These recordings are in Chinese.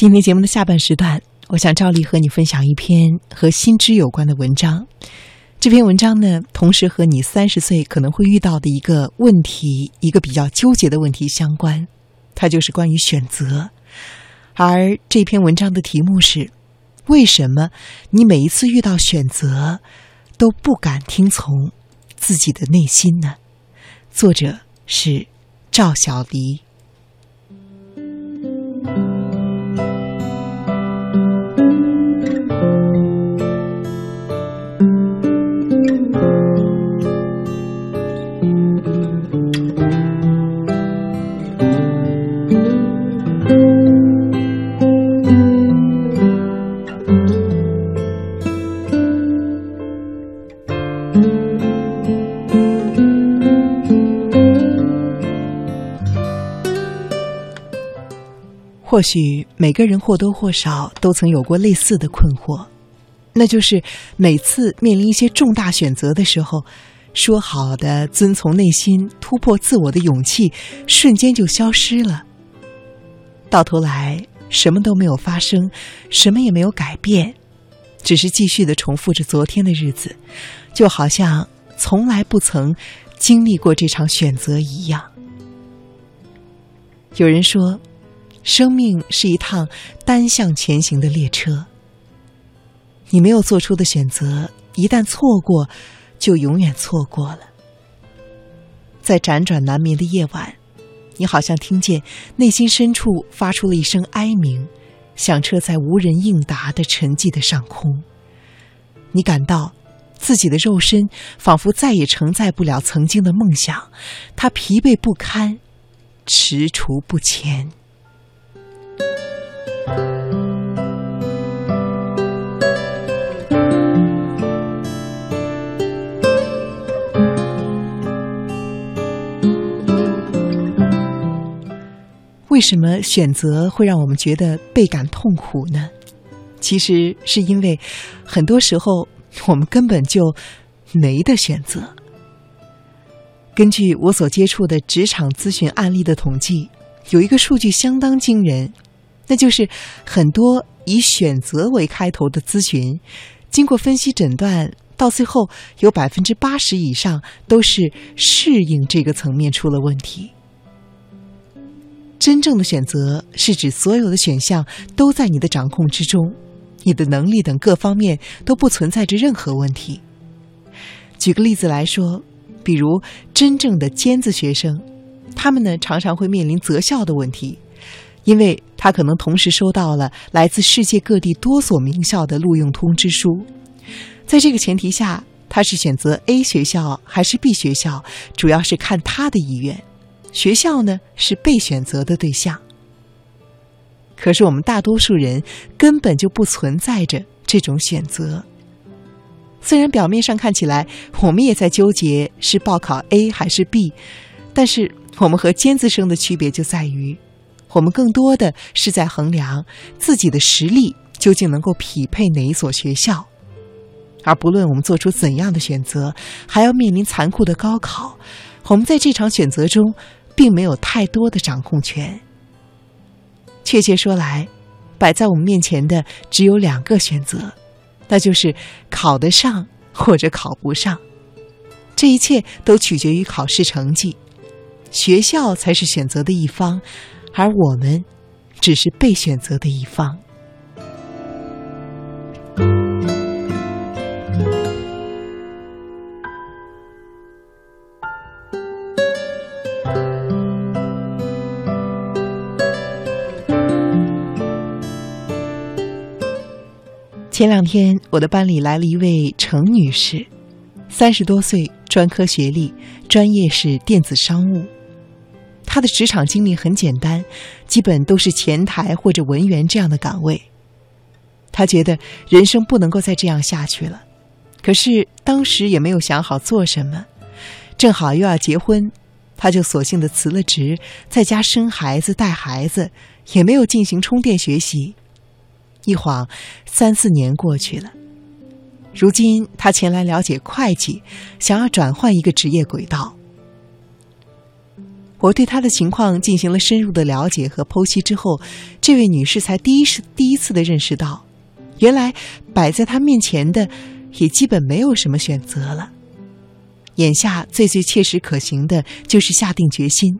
今天节目的下半时段，我想照例和你分享一篇和心知有关的文章。这篇文章呢，同时和你三十岁可能会遇到的一个问题，一个比较纠结的问题相关。它就是关于选择。而这篇文章的题目是：为什么你每一次遇到选择都不敢听从自己的内心呢？作者是赵小黎。或许每个人或多或少都曾有过类似的困惑，那就是每次面临一些重大选择的时候，说好的遵从内心、突破自我的勇气，瞬间就消失了。到头来，什么都没有发生，什么也没有改变，只是继续的重复着昨天的日子，就好像从来不曾经历过这场选择一样。有人说。生命是一趟单向前行的列车。你没有做出的选择，一旦错过，就永远错过了。在辗转难眠的夜晚，你好像听见内心深处发出了一声哀鸣，响彻在无人应答的沉寂的上空。你感到自己的肉身仿佛再也承载不了曾经的梦想，它疲惫不堪，踟蹰不前。为什么选择会让我们觉得倍感痛苦呢？其实是因为很多时候我们根本就没得选择。根据我所接触的职场咨询案例的统计，有一个数据相当惊人，那就是很多以选择为开头的咨询，经过分析诊断，到最后有百分之八十以上都是适应这个层面出了问题。真正的选择是指所有的选项都在你的掌控之中，你的能力等各方面都不存在着任何问题。举个例子来说，比如真正的尖子学生，他们呢常常会面临择校的问题，因为他可能同时收到了来自世界各地多所名校的录用通知书，在这个前提下，他是选择 A 学校还是 B 学校，主要是看他的意愿。学校呢是被选择的对象，可是我们大多数人根本就不存在着这种选择。虽然表面上看起来我们也在纠结是报考 A 还是 B，但是我们和尖子生的区别就在于，我们更多的是在衡量自己的实力究竟能够匹配哪一所学校，而不论我们做出怎样的选择，还要面临残酷的高考，我们在这场选择中。并没有太多的掌控权。确切说来，摆在我们面前的只有两个选择，那就是考得上或者考不上。这一切都取决于考试成绩，学校才是选择的一方，而我们只是被选择的一方。前两天，我的班里来了一位程女士，三十多岁，专科学历，专业是电子商务。他的职场经历很简单，基本都是前台或者文员这样的岗位。他觉得人生不能够再这样下去了，可是当时也没有想好做什么，正好又要结婚，他就索性的辞了职，在家生孩子、带孩子，也没有进行充电学习。一晃，三四年过去了。如今，他前来了解会计，想要转换一个职业轨道。我对她的情况进行了深入的了解和剖析之后，这位女士才第一次第一次的认识到，原来摆在她面前的也基本没有什么选择了。眼下最最切实可行的就是下定决心，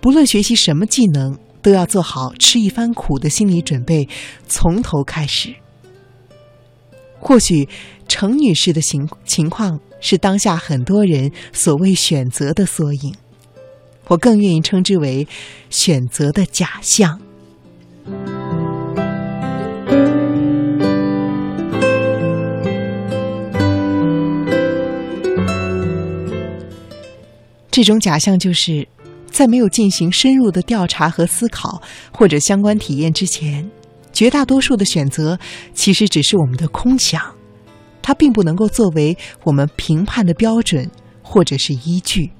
不论学习什么技能，都要做好吃一番苦的心理准备，从头开始。或许程女士的情情况是当下很多人所谓选择的缩影。我更愿意称之为选择的假象。这种假象就是在没有进行深入的调查和思考或者相关体验之前，绝大多数的选择其实只是我们的空想，它并不能够作为我们评判的标准或者是依据。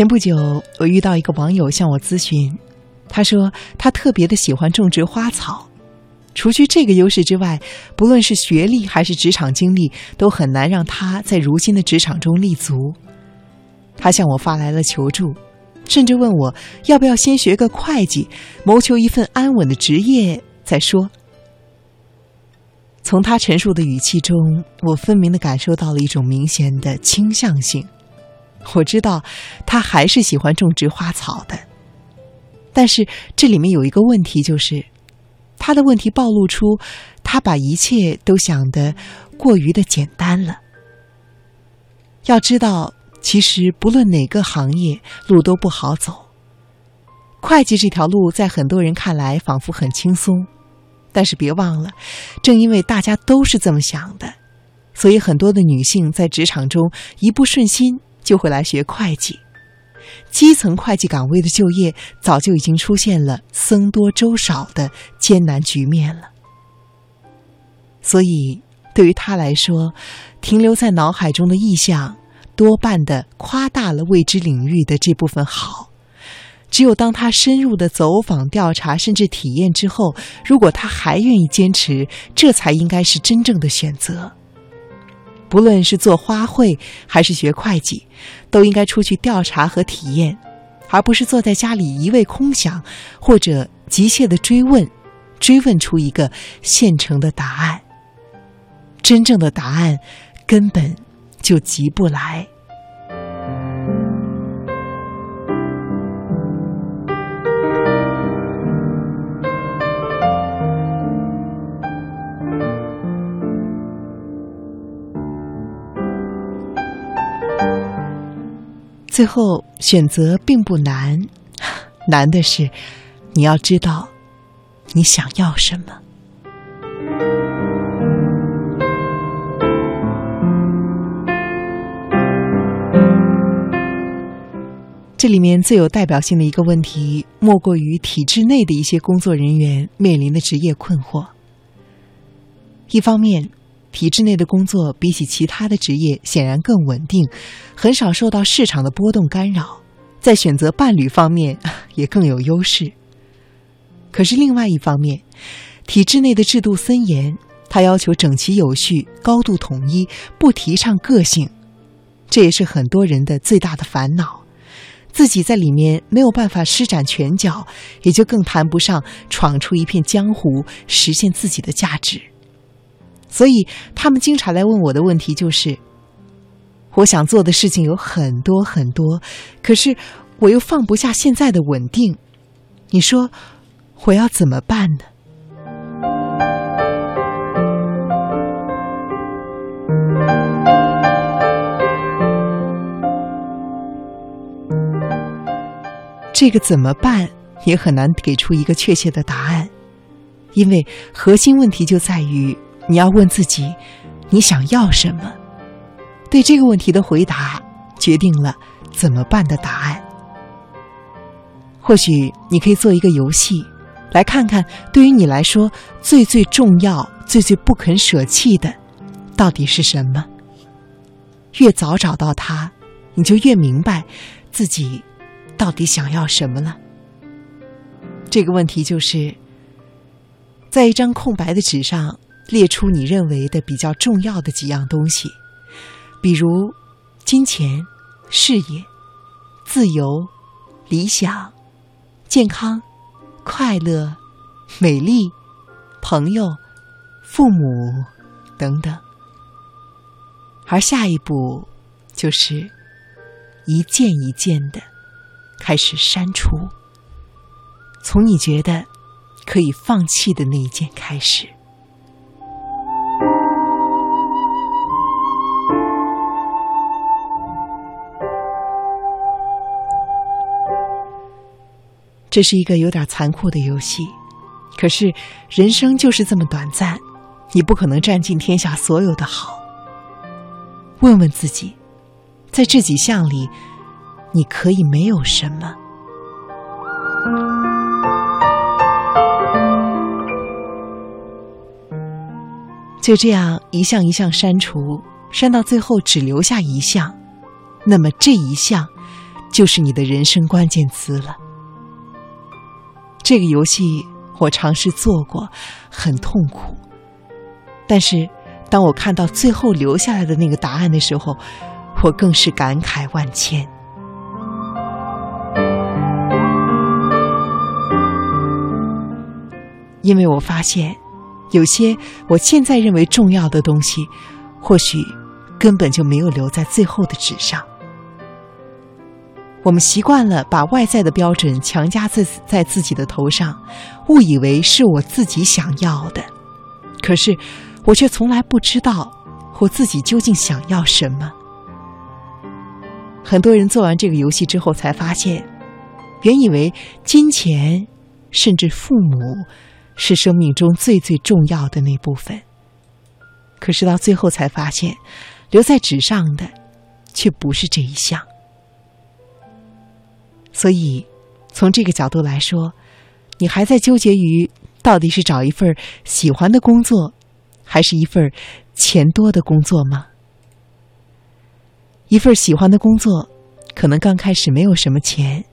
前不久，我遇到一个网友向我咨询，他说他特别的喜欢种植花草，除去这个优势之外，不论是学历还是职场经历，都很难让他在如今的职场中立足。他向我发来了求助，甚至问我要不要先学个会计，谋求一份安稳的职业再说。从他陈述的语气中，我分明的感受到了一种明显的倾向性。我知道，他还是喜欢种植花草的，但是这里面有一个问题，就是他的问题暴露出他把一切都想得过于的简单了。要知道，其实不论哪个行业，路都不好走。会计这条路在很多人看来仿佛很轻松，但是别忘了，正因为大家都是这么想的，所以很多的女性在职场中一不顺心。就会来学会计，基层会计岗位的就业早就已经出现了僧多粥少的艰难局面了。所以，对于他来说，停留在脑海中的意象，多半的夸大了未知领域的这部分好。只有当他深入的走访调查，甚至体验之后，如果他还愿意坚持，这才应该是真正的选择。不论是做花卉还是学会计，都应该出去调查和体验，而不是坐在家里一味空想，或者急切的追问，追问出一个现成的答案。真正的答案根本就急不来。最后选择并不难，难的是你要知道你想要什么。这里面最有代表性的一个问题，莫过于体制内的一些工作人员面临的职业困惑。一方面，体制内的工作比起其他的职业显然更稳定，很少受到市场的波动干扰，在选择伴侣方面 也更有优势。可是另外一方面，体制内的制度森严，它要求整齐有序、高度统一，不提倡个性，这也是很多人的最大的烦恼。自己在里面没有办法施展拳脚，也就更谈不上闯出一片江湖，实现自己的价值。所以，他们经常来问我的问题就是：我想做的事情有很多很多，可是我又放不下现在的稳定。你说我要怎么办呢？这个怎么办也很难给出一个确切的答案，因为核心问题就在于。你要问自己，你想要什么？对这个问题的回答，决定了怎么办的答案。或许你可以做一个游戏，来看看对于你来说最最重要、最最不肯舍弃的，到底是什么？越早找到它，你就越明白自己到底想要什么了。这个问题就是，在一张空白的纸上列出你认为的比较重要的几样东西，比如金钱、事业、自由、理想、健康、快乐、美丽、朋友、父母等等。而下一步，就是一件一件的开始删除。从你觉得可以放弃的那一件开始，这是一个有点残酷的游戏。可是人生就是这么短暂，你不可能占尽天下所有的好。问问自己，在这几项里，你可以没有什么？就这样一项一项删除，删到最后只留下一项，那么这一项就是你的人生关键词了。这个游戏我尝试做过，很痛苦。但是当我看到最后留下来的那个答案的时候，我更是感慨万千，因为我发现。有些我现在认为重要的东西，或许根本就没有留在最后的纸上。我们习惯了把外在的标准强加在在自己的头上，误以为是我自己想要的。可是我却从来不知道我自己究竟想要什么。很多人做完这个游戏之后，才发现，原以为金钱，甚至父母。是生命中最最重要的那部分，可是到最后才发现，留在纸上的却不是这一项。所以，从这个角度来说，你还在纠结于到底是找一份喜欢的工作，还是一份钱多的工作吗？一份喜欢的工作，可能刚开始没有什么钱。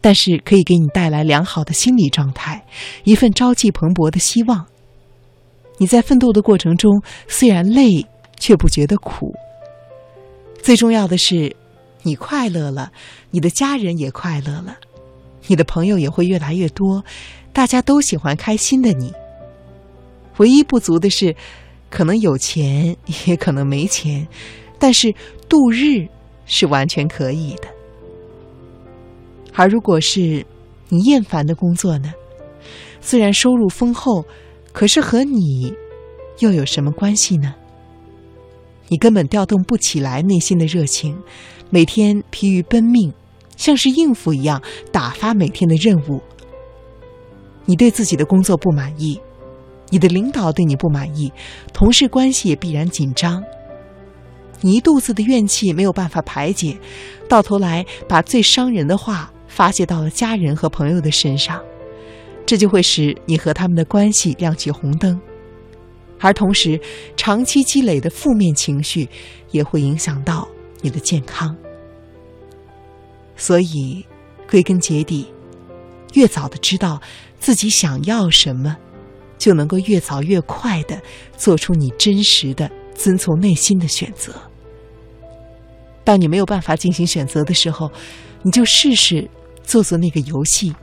但是可以给你带来良好的心理状态，一份朝气蓬勃的希望。你在奋斗的过程中虽然累，却不觉得苦。最重要的是，你快乐了，你的家人也快乐了，你的朋友也会越来越多，大家都喜欢开心的你。唯一不足的是，可能有钱，也可能没钱，但是度日是完全可以的。而如果是你厌烦的工作呢？虽然收入丰厚，可是和你又有什么关系呢？你根本调动不起来内心的热情，每天疲于奔命，像是应付一样打发每天的任务。你对自己的工作不满意，你的领导对你不满意，同事关系也必然紧张。你一肚子的怨气没有办法排解，到头来把最伤人的话。发泄到了家人和朋友的身上，这就会使你和他们的关系亮起红灯，而同时，长期积累的负面情绪也会影响到你的健康。所以，归根结底，越早的知道自己想要什么，就能够越早越快的做出你真实的、遵从内心的选择。当你没有办法进行选择的时候，你就试试。做做那个游戏，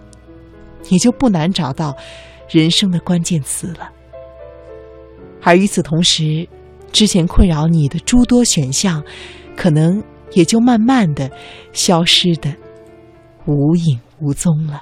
你就不难找到人生的关键词了。而与此同时，之前困扰你的诸多选项，可能也就慢慢的消失的无影无踪了。